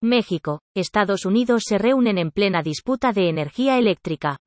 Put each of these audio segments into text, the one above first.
México, Estados Unidos se reúnen en plena disputa de energía eléctrica.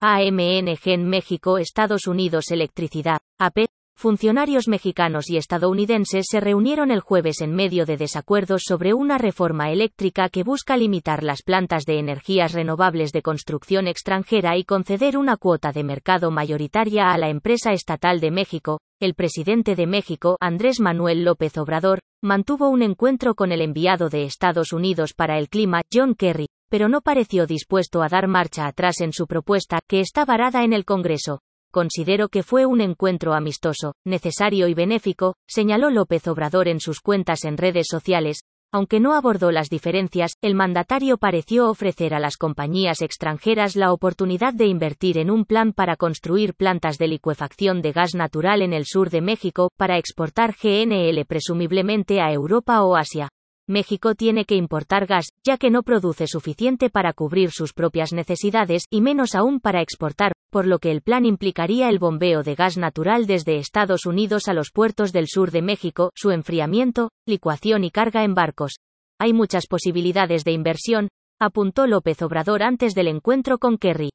AMNG en México, Estados Unidos Electricidad, AP, Funcionarios mexicanos y estadounidenses se reunieron el jueves en medio de desacuerdos sobre una reforma eléctrica que busca limitar las plantas de energías renovables de construcción extranjera y conceder una cuota de mercado mayoritaria a la empresa estatal de México. El presidente de México, Andrés Manuel López Obrador, mantuvo un encuentro con el enviado de Estados Unidos para el clima, John Kerry, pero no pareció dispuesto a dar marcha atrás en su propuesta, que está varada en el Congreso considero que fue un encuentro amistoso, necesario y benéfico, señaló López Obrador en sus cuentas en redes sociales, aunque no abordó las diferencias, el mandatario pareció ofrecer a las compañías extranjeras la oportunidad de invertir en un plan para construir plantas de licuefacción de gas natural en el sur de México, para exportar GNL presumiblemente a Europa o Asia. México tiene que importar gas, ya que no produce suficiente para cubrir sus propias necesidades, y menos aún para exportar, por lo que el plan implicaría el bombeo de gas natural desde Estados Unidos a los puertos del sur de México, su enfriamiento, licuación y carga en barcos. Hay muchas posibilidades de inversión, apuntó López Obrador antes del encuentro con Kerry.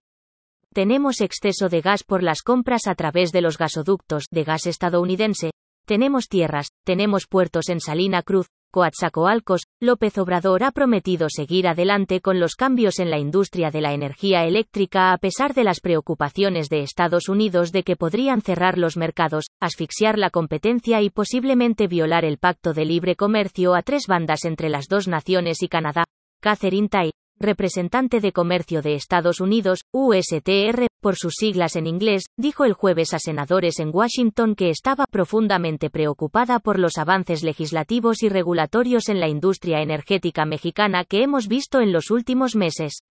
Tenemos exceso de gas por las compras a través de los gasoductos de gas estadounidense, tenemos tierras, tenemos puertos en Salina Cruz, Coatzacoalcos, López Obrador ha prometido seguir adelante con los cambios en la industria de la energía eléctrica a pesar de las preocupaciones de Estados Unidos de que podrían cerrar los mercados, asfixiar la competencia y posiblemente violar el pacto de libre comercio a tres bandas entre las dos naciones y Canadá. Catherine Tai, representante de comercio de Estados Unidos, USTR, por sus siglas en inglés, dijo el jueves a senadores en Washington que estaba profundamente preocupada por los avances legislativos y regulatorios en la industria energética mexicana que hemos visto en los últimos meses.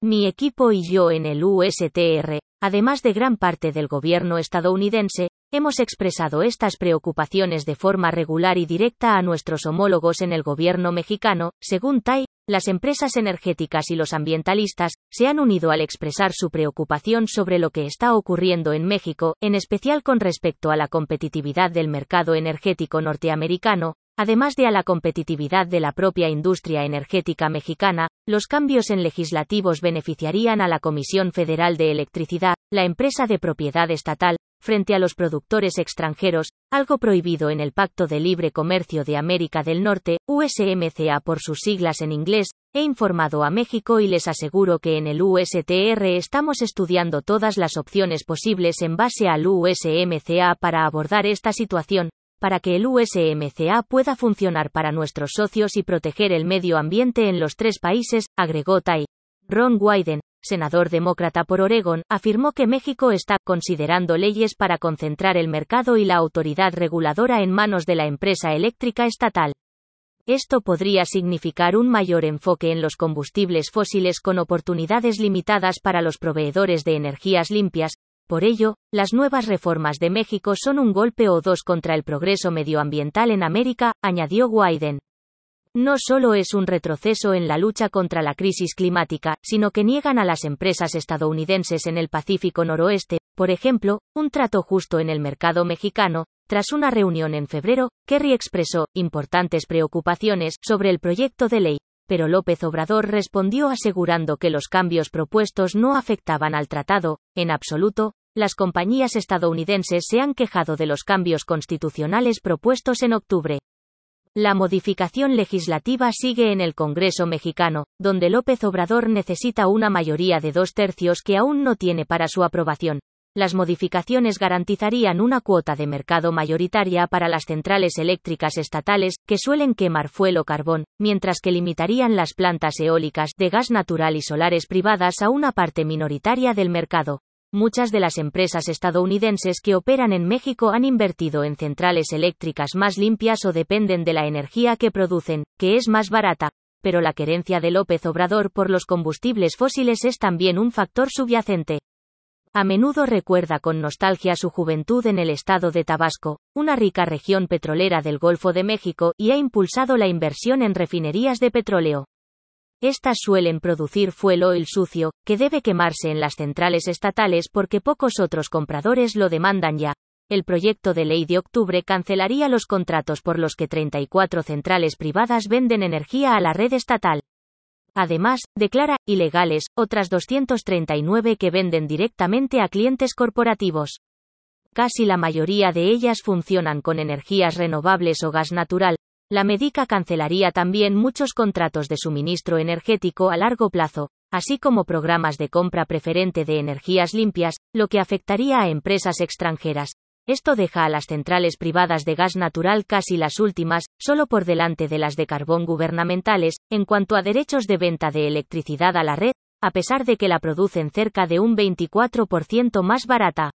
Mi equipo y yo en el USTR, además de gran parte del gobierno estadounidense, hemos expresado estas preocupaciones de forma regular y directa a nuestros homólogos en el gobierno mexicano, según Tai, las empresas energéticas y los ambientalistas se han unido al expresar su preocupación sobre lo que está ocurriendo en México, en especial con respecto a la competitividad del mercado energético norteamericano, además de a la competitividad de la propia industria energética mexicana, los cambios en legislativos beneficiarían a la Comisión Federal de Electricidad, la empresa de propiedad estatal, frente a los productores extranjeros, algo prohibido en el Pacto de Libre Comercio de América del Norte, USMCA por sus siglas en inglés, he informado a México y les aseguro que en el USTR estamos estudiando todas las opciones posibles en base al USMCA para abordar esta situación, para que el USMCA pueda funcionar para nuestros socios y proteger el medio ambiente en los tres países, agregó Tai. Ron Wyden, senador demócrata por Oregon, afirmó que México está considerando leyes para concentrar el mercado y la autoridad reguladora en manos de la empresa eléctrica estatal. Esto podría significar un mayor enfoque en los combustibles fósiles con oportunidades limitadas para los proveedores de energías limpias. Por ello, las nuevas reformas de México son un golpe o dos contra el progreso medioambiental en América, añadió Wyden no solo es un retroceso en la lucha contra la crisis climática, sino que niegan a las empresas estadounidenses en el Pacífico Noroeste, por ejemplo, un trato justo en el mercado mexicano. Tras una reunión en febrero, Kerry expresó importantes preocupaciones sobre el proyecto de ley, pero López Obrador respondió asegurando que los cambios propuestos no afectaban al tratado, en absoluto, las compañías estadounidenses se han quejado de los cambios constitucionales propuestos en octubre. La modificación legislativa sigue en el Congreso mexicano, donde López Obrador necesita una mayoría de dos tercios que aún no tiene para su aprobación. Las modificaciones garantizarían una cuota de mercado mayoritaria para las centrales eléctricas estatales, que suelen quemar fuel o carbón, mientras que limitarían las plantas eólicas de gas natural y solares privadas a una parte minoritaria del mercado. Muchas de las empresas estadounidenses que operan en México han invertido en centrales eléctricas más limpias o dependen de la energía que producen, que es más barata. Pero la querencia de López Obrador por los combustibles fósiles es también un factor subyacente. A menudo recuerda con nostalgia su juventud en el estado de Tabasco, una rica región petrolera del Golfo de México, y ha impulsado la inversión en refinerías de petróleo. Estas suelen producir fuel oil sucio, que debe quemarse en las centrales estatales porque pocos otros compradores lo demandan ya. el proyecto de ley de octubre cancelaría los contratos por los que 34 centrales privadas venden energía a la red estatal. Además, declara ilegales otras 239 que venden directamente a clientes corporativos. Casi la mayoría de ellas funcionan con energías renovables o gas natural. La Medica cancelaría también muchos contratos de suministro energético a largo plazo, así como programas de compra preferente de energías limpias, lo que afectaría a empresas extranjeras. Esto deja a las centrales privadas de gas natural casi las últimas, solo por delante de las de carbón gubernamentales, en cuanto a derechos de venta de electricidad a la red, a pesar de que la producen cerca de un 24% más barata.